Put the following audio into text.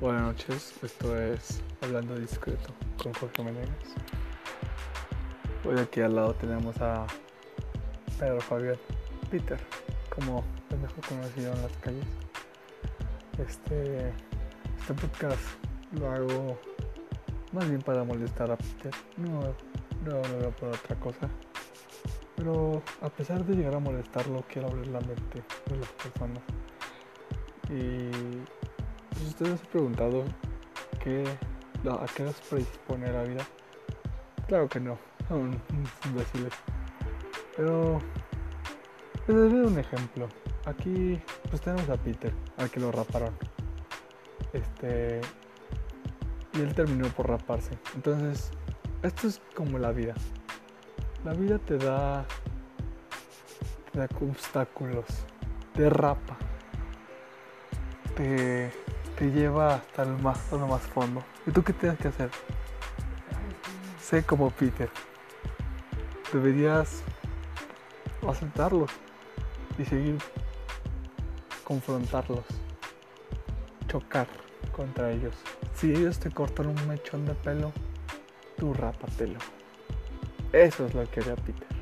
Buenas noches, esto es Hablando Discreto con Jorge Menegas. Hoy aquí al lado tenemos a Pedro Fabián Peter, como es mejor conocido en las calles. Este, este podcast lo hago más bien para molestar a Peter, no, no, no por otra cosa. Pero a pesar de llegar a molestarlo, quiero abrir la mente de las personas. Y ustedes se han preguntado qué, a qué nos predispone la vida. Claro que no, son imbéciles. Pero les daré un ejemplo. Aquí pues tenemos a Peter, al que lo raparon. Este y él terminó por raparse. Entonces, esto es como la vida. La vida te da te da obstáculos, te rapa, te, te lleva hasta el más, hasta lo más fondo. ¿Y tú qué tienes que hacer? Sé como Peter. Deberías aceptarlos y seguir confrontarlos, chocar contra ellos. Si ellos te cortan un mechón de pelo, tú rápatelo. Eso es lo que haría Peter.